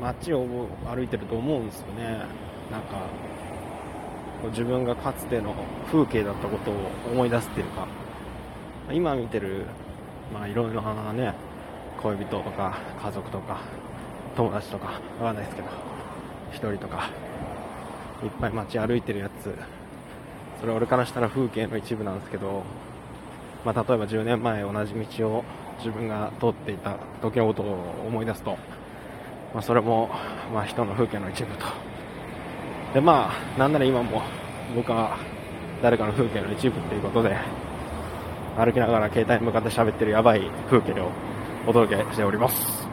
街を歩いてると思うんですよね。なんか自分がかつての風景だったことを思い出すっていうか。今見てるまあいろいろなね恋人とか家族とか友達とかわかんないですけど一人とかいっぱい街歩いてるやつ。それ俺からしたら風景の一部なんですけど、まあ、例えば10年前同じ道を自分が通っていた時のことを思い出すと、まあ、それも、まあ、人の風景の一部と。でまあなんなら今も僕は誰かの風景の一部っていうことで歩きながら携帯に向かって喋ってるやばい風景をお届けしております。